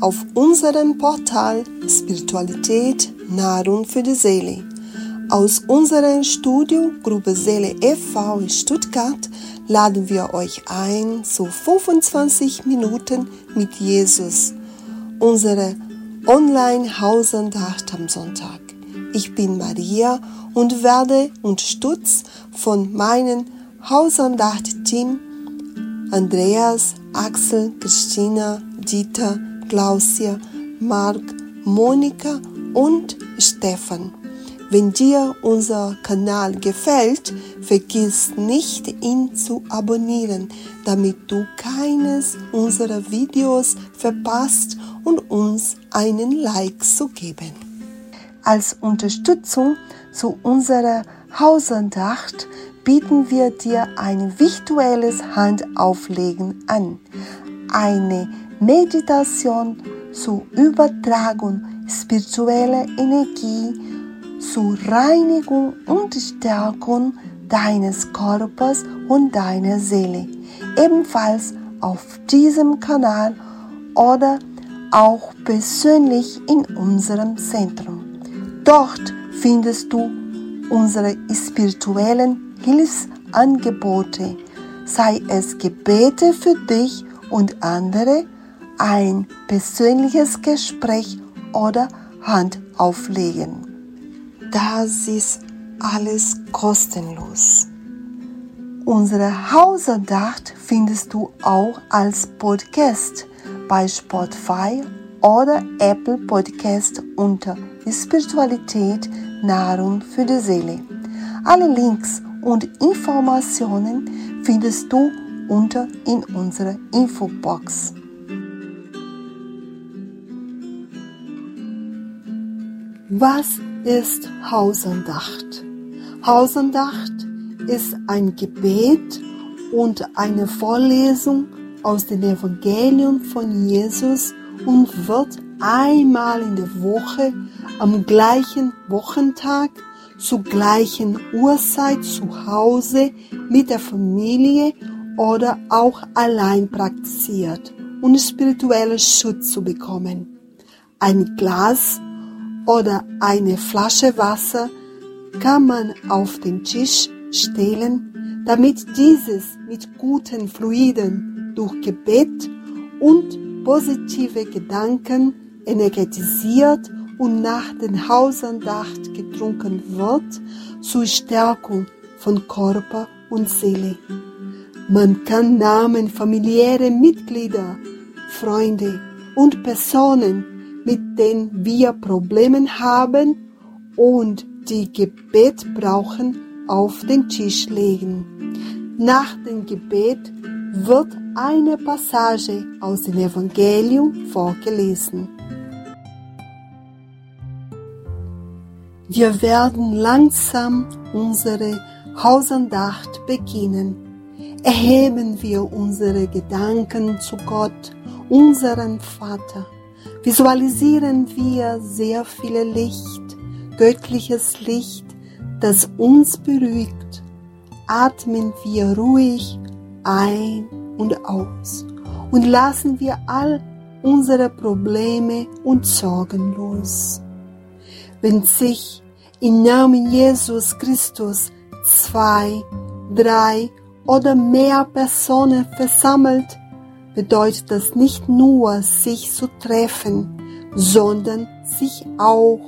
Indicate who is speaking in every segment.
Speaker 1: auf unserem Portal Spiritualität Nahrung für die Seele. Aus unserer Studio Gruppe Seele e.V. in Stuttgart laden wir euch ein zu 25 Minuten mit Jesus, unsere Online-Hausandacht am Sonntag. Ich bin Maria und werde unterstützt von meinem Hausandacht-Team Andreas, Axel, Christina, Dieter, Klausia, Marc, Monika und Stefan. Wenn dir unser Kanal gefällt, vergiss nicht, ihn zu abonnieren, damit du keines unserer Videos verpasst und uns einen Like zu geben. Als Unterstützung zu unserer Hausandacht bieten wir dir ein virtuelles Handauflegen an. Eine Meditation zur Übertragung spiritueller Energie, zur Reinigung und Stärkung deines Körpers und deiner Seele. Ebenfalls auf diesem Kanal oder auch persönlich in unserem Zentrum. Dort findest du unsere spirituellen Hilfsangebote, sei es Gebete für dich und andere, ein persönliches Gespräch oder Handauflegen. Das ist alles kostenlos. Unsere Hausandacht findest du auch als Podcast bei Spotify oder Apple Podcast unter Spiritualität Nahrung für die Seele. Alle Links und Informationen findest du unter in unserer Infobox. Was ist Hausandacht? Hausandacht ist ein Gebet und eine Vorlesung aus dem Evangelium von Jesus und wird einmal in der Woche am gleichen Wochentag zur gleichen Uhrzeit zu Hause mit der Familie oder auch allein praktiziert, um spirituellen Schutz zu bekommen. Ein Glas oder eine Flasche Wasser kann man auf den Tisch stellen, damit dieses mit guten Fluiden durch Gebet und positive Gedanken energetisiert und nach den Hausandacht getrunken wird zur Stärkung von Körper und Seele. Man kann Namen familiäre Mitglieder, Freunde und Personen, mit denen wir Probleme haben und die Gebet brauchen, auf den Tisch legen. Nach dem Gebet wird eine Passage aus dem Evangelium vorgelesen. Wir werden langsam unsere Hausandacht beginnen. Erheben wir unsere Gedanken zu Gott, unserem Vater. Visualisieren wir sehr viel Licht, göttliches Licht, das uns beruhigt. Atmen wir ruhig ein und aus und lassen wir all unsere Probleme und Sorgen los wenn sich im Namen Jesus Christus zwei, drei oder mehr Personen versammelt, bedeutet das nicht nur sich zu treffen, sondern sich auch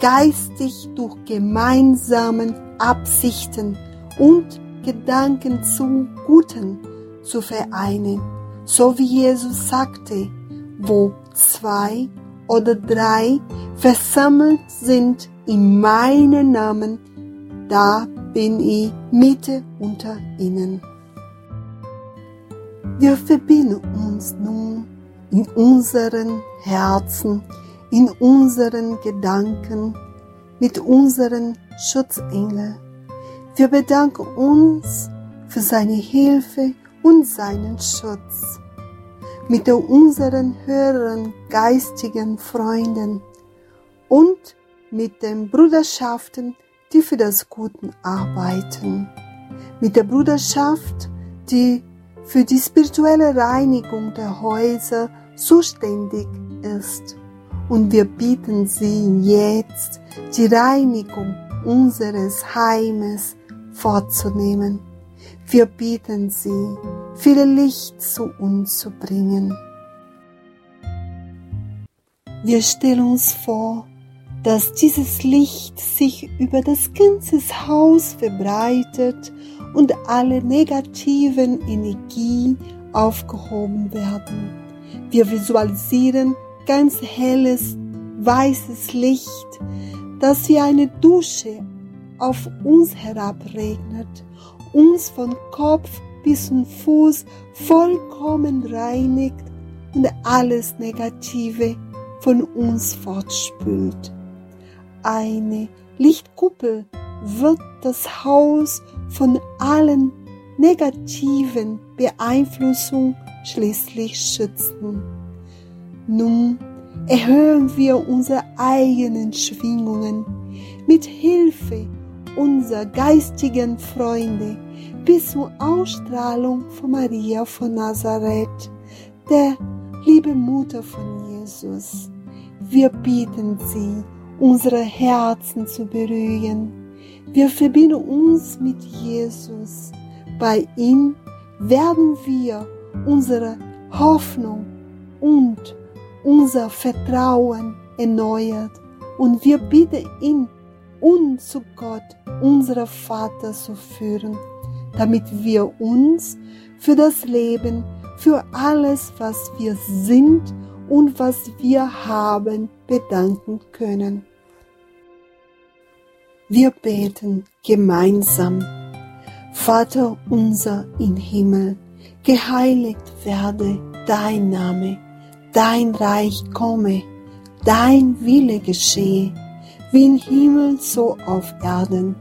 Speaker 1: geistig durch gemeinsamen Absichten und Gedanken zum Guten zu vereinen, so wie Jesus sagte, wo zwei oder drei versammelt sind in meinem Namen, da bin ich Mitte unter ihnen. Wir verbinden uns nun in unseren Herzen, in unseren Gedanken mit unseren Schutzengeln. Wir bedanken uns für seine Hilfe und seinen Schutz mit unseren höheren geistigen Freunden und mit den Bruderschaften, die für das Gute arbeiten. Mit der Bruderschaft, die für die spirituelle Reinigung der Häuser zuständig ist. Und wir bitten Sie jetzt, die Reinigung unseres Heimes vorzunehmen. Wir bitten Sie, viel Licht zu uns zu bringen. Wir stellen uns vor, dass dieses Licht sich über das ganze Haus verbreitet und alle negativen Energien aufgehoben werden. Wir visualisieren ganz helles, weißes Licht, das wie eine Dusche auf uns herabregnet, uns von Kopf bis zum Fuß vollkommen reinigt und alles Negative von uns fortspült. Eine Lichtkuppel wird das Haus von allen negativen Beeinflussungen schließlich schützen. Nun erhöhen wir unsere eigenen Schwingungen mit Hilfe unserer geistigen Freunde bis zur Ausstrahlung von Maria von Nazareth, der liebe Mutter von Jesus. Wir bitten Sie, unsere Herzen zu berühren. Wir verbinden uns mit Jesus. Bei ihm werden wir unsere Hoffnung und unser Vertrauen erneuert und wir bitten ihn, uns zu Gott, unser Vater, zu führen, damit wir uns für das Leben, für alles, was wir sind und was wir haben, bedanken können. Wir beten gemeinsam. Vater unser im Himmel, geheiligt werde dein Name, dein Reich komme, dein Wille geschehe, wie im Himmel so auf Erden.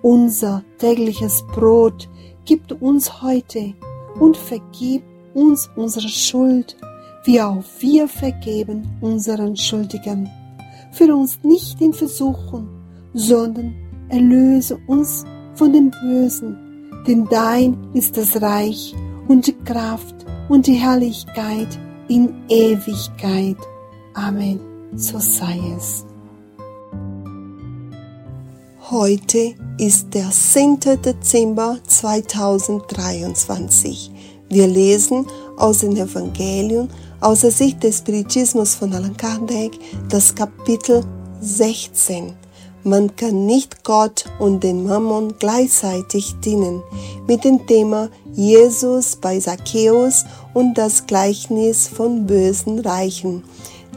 Speaker 1: Unser tägliches Brot gib uns heute und vergib uns unsere Schuld, wie auch wir vergeben unseren Schuldigen. Führe uns nicht in Versuchung, sondern erlöse uns von dem Bösen, denn dein ist das Reich und die Kraft und die Herrlichkeit in Ewigkeit. Amen. So sei es. Heute ist der 10. Dezember 2023. Wir lesen aus dem Evangelium aus der Sicht des Spiritismus von Allan Kardec das Kapitel 16. Man kann nicht Gott und den Mammon gleichzeitig dienen mit dem Thema Jesus bei Zacchaeus und das Gleichnis von bösen Reichen,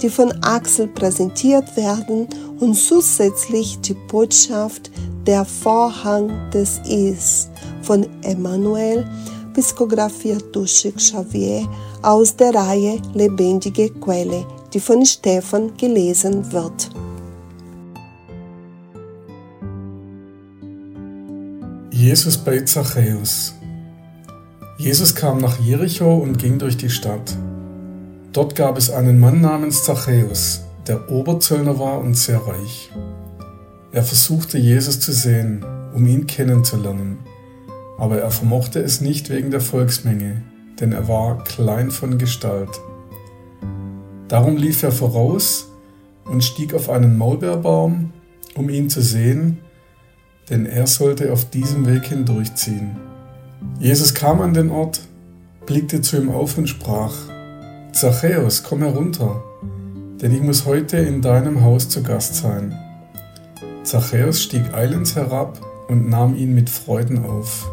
Speaker 1: die von Axel präsentiert werden und zusätzlich die Botschaft der Vorhang des Is von Emmanuel, psicografiert durch Xavier aus der Reihe Lebendige Quelle, die von Stefan gelesen wird.
Speaker 2: Jesus bei Zachäus. Jesus kam nach Jericho und ging durch die Stadt. Dort gab es einen Mann namens Zachäus, der Oberzöllner war und sehr reich. Er versuchte Jesus zu sehen, um ihn kennenzulernen, aber er vermochte es nicht wegen der Volksmenge, denn er war klein von Gestalt. Darum lief er voraus und stieg auf einen Maulbeerbaum, um ihn zu sehen, denn er sollte auf diesem Weg hindurchziehen. Jesus kam an den Ort, blickte zu ihm auf und sprach, Zachäus, komm herunter, denn ich muss heute in deinem Haus zu Gast sein. Zachäus stieg eilends herab und nahm ihn mit Freuden auf.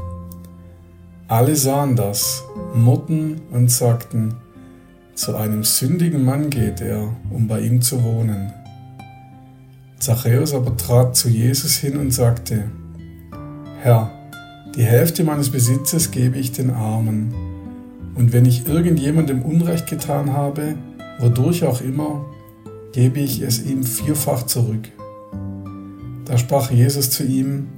Speaker 2: Alle sahen das, murrten und sagten, zu einem sündigen Mann geht er, um bei ihm zu wohnen. Zachäus aber trat zu Jesus hin und sagte, Herr, die Hälfte meines Besitzes gebe ich den Armen, und wenn ich irgendjemandem Unrecht getan habe, wodurch auch immer, gebe ich es ihm vierfach zurück. Da sprach Jesus zu ihm,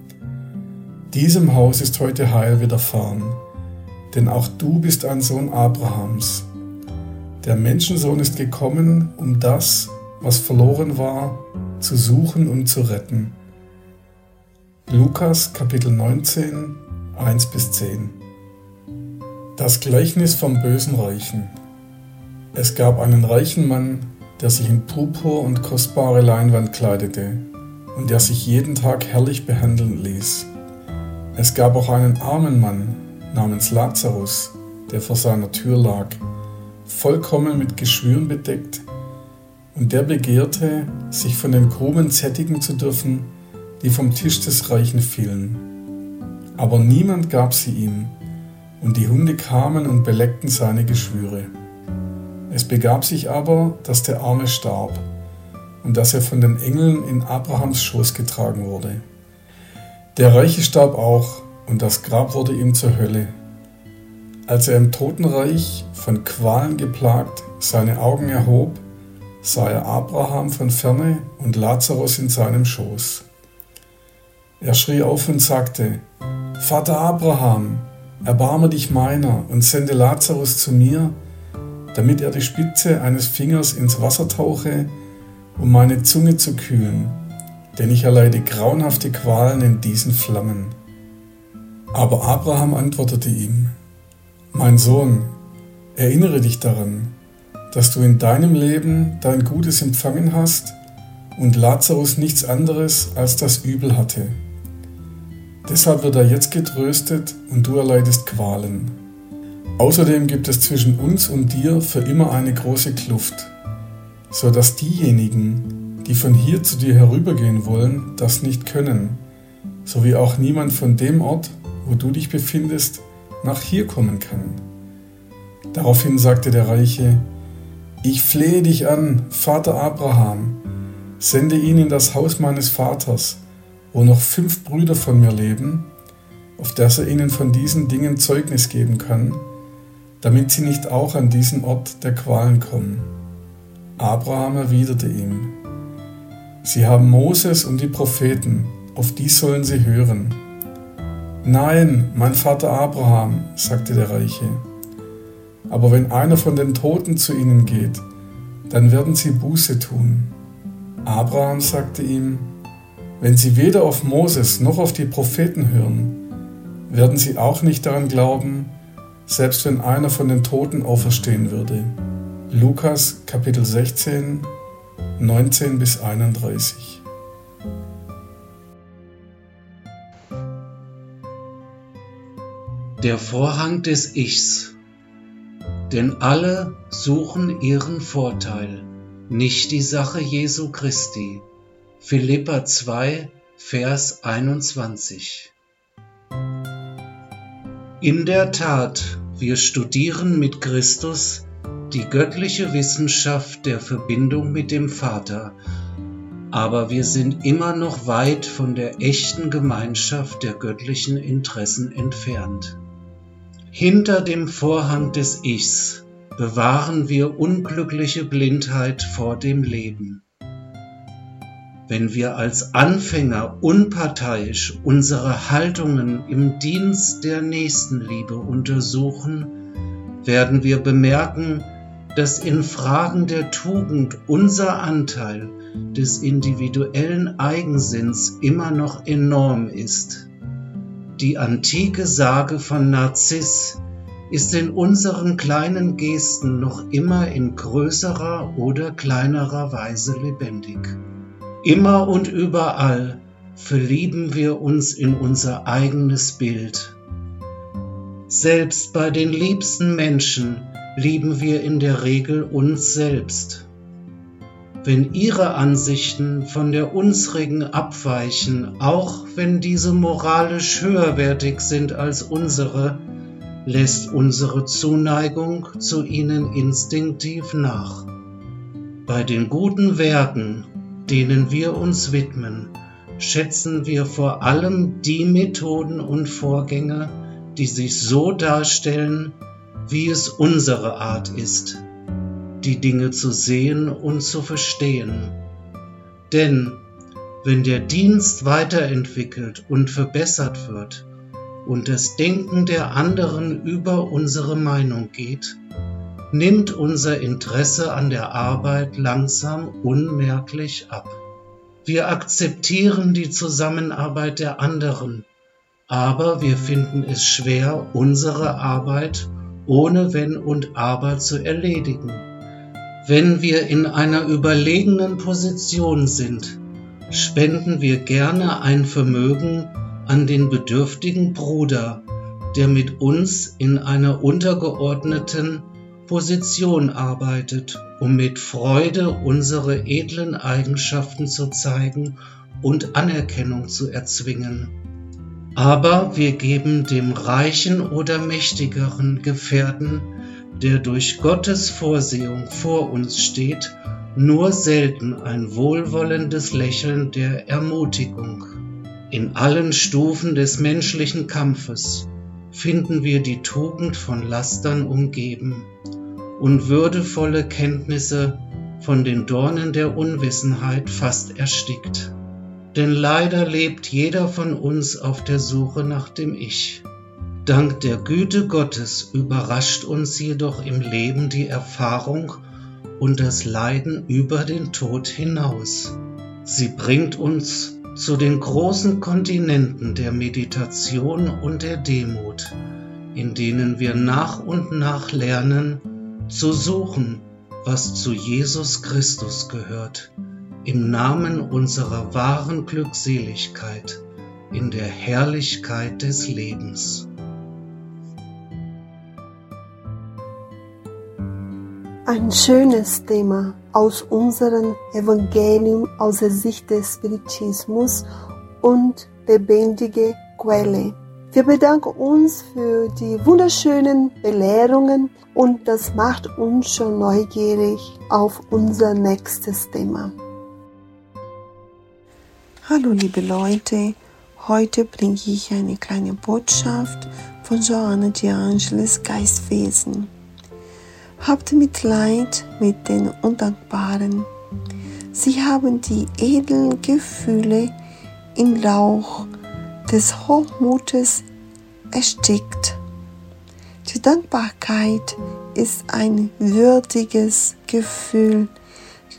Speaker 2: Diesem Haus ist heute Heil widerfahren, denn auch du bist ein Sohn Abrahams. Der Menschensohn ist gekommen, um das, was verloren war, zu suchen und zu retten. Lukas Kapitel 19, 1 bis 10 Das Gleichnis vom bösen Reichen. Es gab einen reichen Mann, der sich in Purpur und kostbare Leinwand kleidete und der sich jeden Tag herrlich behandeln ließ. Es gab auch einen armen Mann namens Lazarus, der vor seiner Tür lag, vollkommen mit Geschwüren bedeckt, und der begehrte, sich von den Krumen sättigen zu dürfen, die vom Tisch des Reichen fielen. Aber niemand gab sie ihm, und die Hunde kamen und beleckten seine Geschwüre. Es begab sich aber, dass der Arme starb und dass er von den Engeln in Abrahams Schoß getragen wurde. Der Reiche starb auch und das Grab wurde ihm zur Hölle. Als er im Totenreich von Qualen geplagt seine Augen erhob, sah er Abraham von ferne und Lazarus in seinem Schoß. Er schrie auf und sagte, Vater Abraham, erbarme dich meiner und sende Lazarus zu mir, damit er die Spitze eines Fingers ins Wasser tauche, um meine Zunge zu kühlen, denn ich erleide grauenhafte Qualen in diesen Flammen. Aber Abraham antwortete ihm, Mein Sohn, erinnere dich daran, dass du in deinem Leben dein Gutes empfangen hast und Lazarus nichts anderes als das Übel hatte. Deshalb wird er jetzt getröstet und du erleidest Qualen. Außerdem gibt es zwischen uns und dir für immer eine große Kluft, so dass diejenigen, die von hier zu dir herübergehen wollen, das nicht können, so wie auch niemand von dem Ort, wo du dich befindest, nach hier kommen kann. Daraufhin sagte der Reiche, ich flehe dich an, Vater Abraham, sende ihn in das Haus meines Vaters, wo noch fünf Brüder von mir leben, auf dass er ihnen von diesen Dingen Zeugnis geben kann, damit sie nicht auch an diesen Ort der Qualen kommen. Abraham erwiderte ihm, Sie haben Moses und die Propheten, auf die sollen sie hören. Nein, mein Vater Abraham, sagte der Reiche, aber wenn einer von den Toten zu ihnen geht, dann werden sie Buße tun. Abraham sagte ihm, wenn sie weder auf Moses noch auf die Propheten hören, werden sie auch nicht daran glauben, selbst wenn einer von den Toten auferstehen würde. Lukas Kapitel 16, 19 bis 31.
Speaker 3: Der Vorhang des Ichs. Denn alle suchen ihren Vorteil, nicht die Sache Jesu Christi. Philippa 2, Vers 21. In der Tat, wir studieren mit Christus die göttliche Wissenschaft der Verbindung mit dem Vater, aber wir sind immer noch weit von der echten Gemeinschaft der göttlichen Interessen entfernt. Hinter dem Vorhang des Ichs bewahren wir unglückliche Blindheit vor dem Leben. Wenn wir als Anfänger unparteiisch unsere Haltungen im Dienst der Nächstenliebe untersuchen, werden wir bemerken, dass in Fragen der Tugend unser Anteil des individuellen Eigensinns immer noch enorm ist. Die antike Sage von Narziss ist in unseren kleinen Gesten noch immer in größerer oder kleinerer Weise lebendig. Immer und überall verlieben wir uns in unser eigenes Bild. Selbst bei den liebsten Menschen lieben wir in der Regel uns selbst. Wenn ihre Ansichten von der unsrigen abweichen, auch wenn diese moralisch höherwertig sind als unsere, lässt unsere Zuneigung zu ihnen instinktiv nach. Bei den guten Werken denen wir uns widmen, schätzen wir vor allem die Methoden und Vorgänge, die sich so darstellen, wie es unsere Art ist, die Dinge zu sehen und zu verstehen. Denn wenn der Dienst weiterentwickelt und verbessert wird und das Denken der anderen über unsere Meinung geht, nimmt unser Interesse an der Arbeit langsam unmerklich ab. Wir akzeptieren die Zusammenarbeit der anderen, aber wir finden es schwer, unsere Arbeit ohne Wenn und Aber zu erledigen, Wenn wir in einer überlegenen Position sind, spenden wir gerne ein Vermögen an den bedürftigen Bruder, der mit uns in einer untergeordneten Position arbeitet, um mit Freude unsere edlen Eigenschaften zu zeigen und Anerkennung zu erzwingen. Aber wir geben dem reichen oder mächtigeren Gefährten, der durch Gottes Vorsehung vor uns steht, nur selten ein wohlwollendes Lächeln der Ermutigung. In allen Stufen des menschlichen Kampfes finden wir die Tugend von Lastern umgeben und würdevolle Kenntnisse von den Dornen der Unwissenheit fast erstickt. Denn leider lebt jeder von uns auf der Suche nach dem Ich. Dank der Güte Gottes überrascht uns jedoch im Leben die Erfahrung und das Leiden über den Tod hinaus. Sie bringt uns zu den großen Kontinenten der Meditation und der Demut, in denen wir nach und nach lernen, zu suchen, was zu Jesus Christus gehört, im Namen unserer wahren Glückseligkeit, in der Herrlichkeit des Lebens.
Speaker 1: Ein schönes Thema aus unserem Evangelium aus der Sicht des Spiritismus und lebendige Quelle. Wir bedanken uns für die wunderschönen Belehrungen und das macht uns schon neugierig auf unser nächstes Thema. Hallo liebe Leute, heute bringe ich eine kleine Botschaft von Joanna de Angelis Geistwesen. Habt Mitleid mit den Undankbaren. Sie haben die edlen Gefühle in Rauch des Hochmutes erstickt. Die Dankbarkeit ist ein würdiges Gefühl,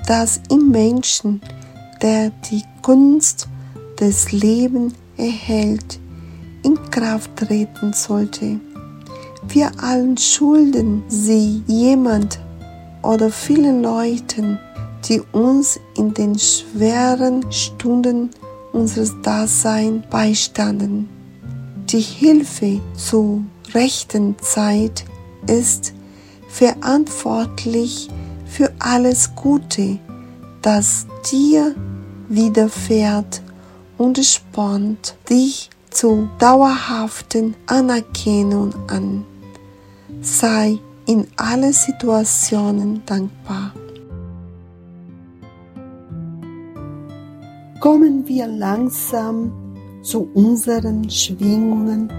Speaker 1: das im Menschen, der die Kunst des Lebens erhält, in Kraft treten sollte. Wir allen schulden sie jemand oder vielen Leuten, die uns in den schweren Stunden unseres Daseins beistanden. Die Hilfe zur rechten Zeit ist verantwortlich für alles Gute, das dir widerfährt und spornt dich zur dauerhaften Anerkennung an. Sei in allen Situationen dankbar. kommen wir langsam zu unseren Schwingungen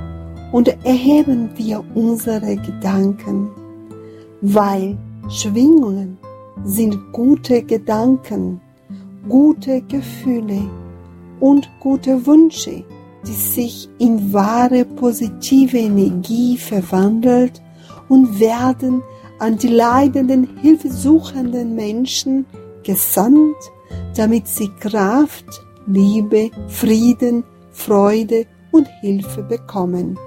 Speaker 1: und erheben wir unsere Gedanken, weil Schwingungen sind gute Gedanken, gute Gefühle und gute Wünsche, die sich in wahre positive Energie verwandelt und werden an die leidenden, hilfesuchenden Menschen gesandt damit sie Kraft, Liebe, Frieden, Freude und Hilfe bekommen.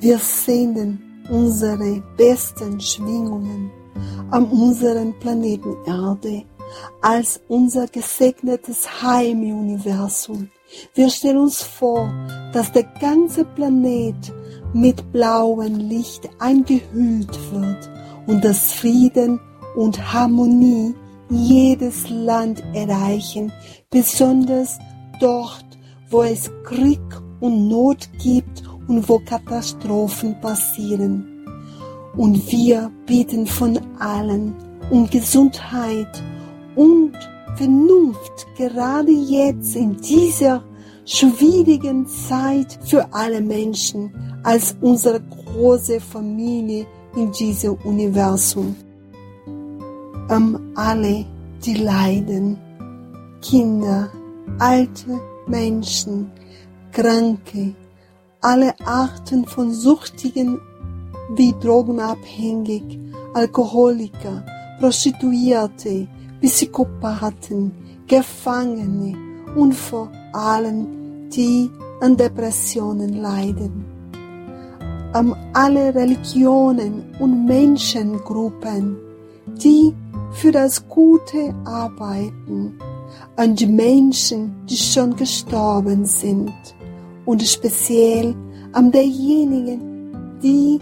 Speaker 1: Wir sehnen unsere besten Schwingungen an unserem Planeten Erde als unser gesegnetes Heim im Universum. Wir stellen uns vor, dass der ganze Planet mit blauem Licht eingehüllt wird und dass Frieden und Harmonie jedes Land erreichen, besonders dort, wo es Krieg und Not gibt und wo Katastrophen passieren. Und wir bitten von allen um Gesundheit und Vernunft, gerade jetzt in dieser schwierigen Zeit für alle Menschen als unsere große Familie in diesem Universum. Um alle, die leiden, Kinder, alte Menschen, Kranke, alle Arten von Suchtigen wie Drogenabhängig, Alkoholiker, Prostituierte, Psychopathen, Gefangene und vor allem die an Depressionen leiden. an alle Religionen und Menschengruppen, die für das Gute arbeiten, an die Menschen, die schon gestorben sind und speziell an derjenigen, die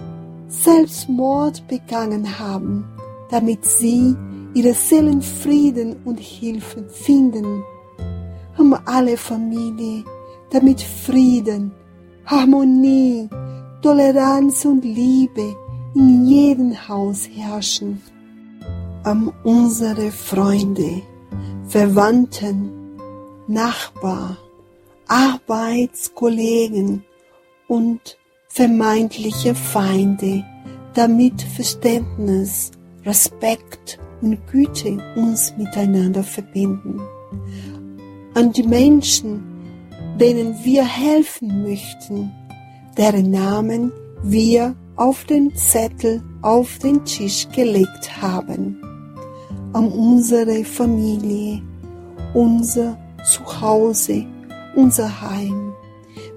Speaker 1: Selbstmord begangen haben, damit sie ihre Seelenfrieden und Hilfe finden. Um alle Familie, damit Frieden, Harmonie, Toleranz und Liebe in jedem Haus herrschen. Um unsere Freunde, Verwandten, Nachbar, Arbeitskollegen und vermeintliche Feinde, damit Verständnis, Respekt und Güte uns miteinander verbinden. An die Menschen, denen wir helfen möchten, deren Namen wir auf den Zettel auf den Tisch gelegt haben. An unsere Familie, unser Zuhause, unser Heim.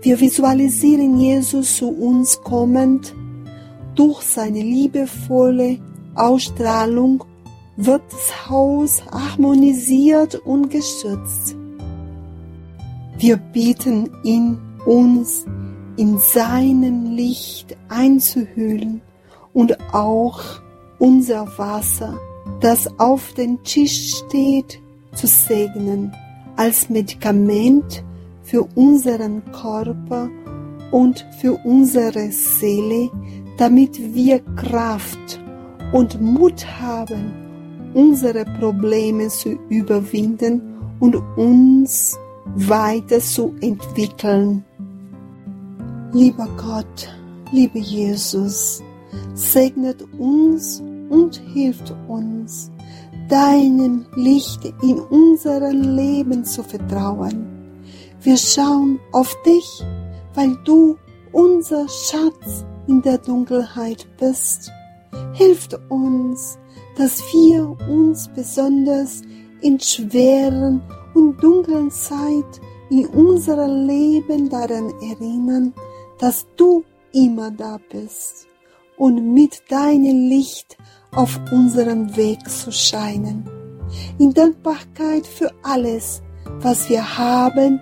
Speaker 1: Wir visualisieren Jesus zu uns kommend. Durch seine liebevolle Ausstrahlung wird das Haus harmonisiert und geschützt. Wir bitten ihn, uns in seinem Licht einzuhüllen und auch unser Wasser, das auf dem Tisch steht, zu segnen als Medikament für unseren Körper und für unsere Seele, damit wir Kraft und Mut haben, unsere Probleme zu überwinden und uns weiterzuentwickeln. Lieber Gott, lieber Jesus, segnet uns und hilft uns, deinem Licht in unserem Leben zu vertrauen. Wir schauen auf dich, weil du unser Schatz in der Dunkelheit bist. Hilft uns, dass wir uns besonders in schweren und dunklen Zeit in unserem Leben daran erinnern, dass du immer da bist und mit deinem Licht auf unserem Weg zu scheinen. In Dankbarkeit für alles, was wir haben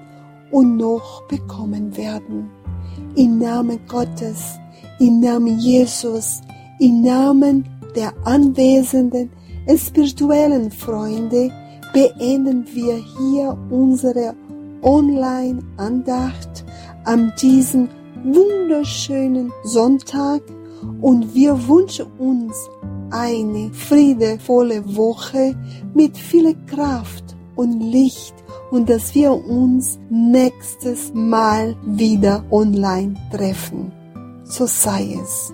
Speaker 1: und noch bekommen werden. Im Namen Gottes, im Namen Jesus, im Namen der anwesenden spirituellen Freunde beenden wir hier unsere Online-Andacht an diesem wunderschönen Sonntag und wir wünschen uns eine friedevolle Woche mit viel Kraft und Licht und dass wir uns nächstes Mal wieder online treffen. So sei es.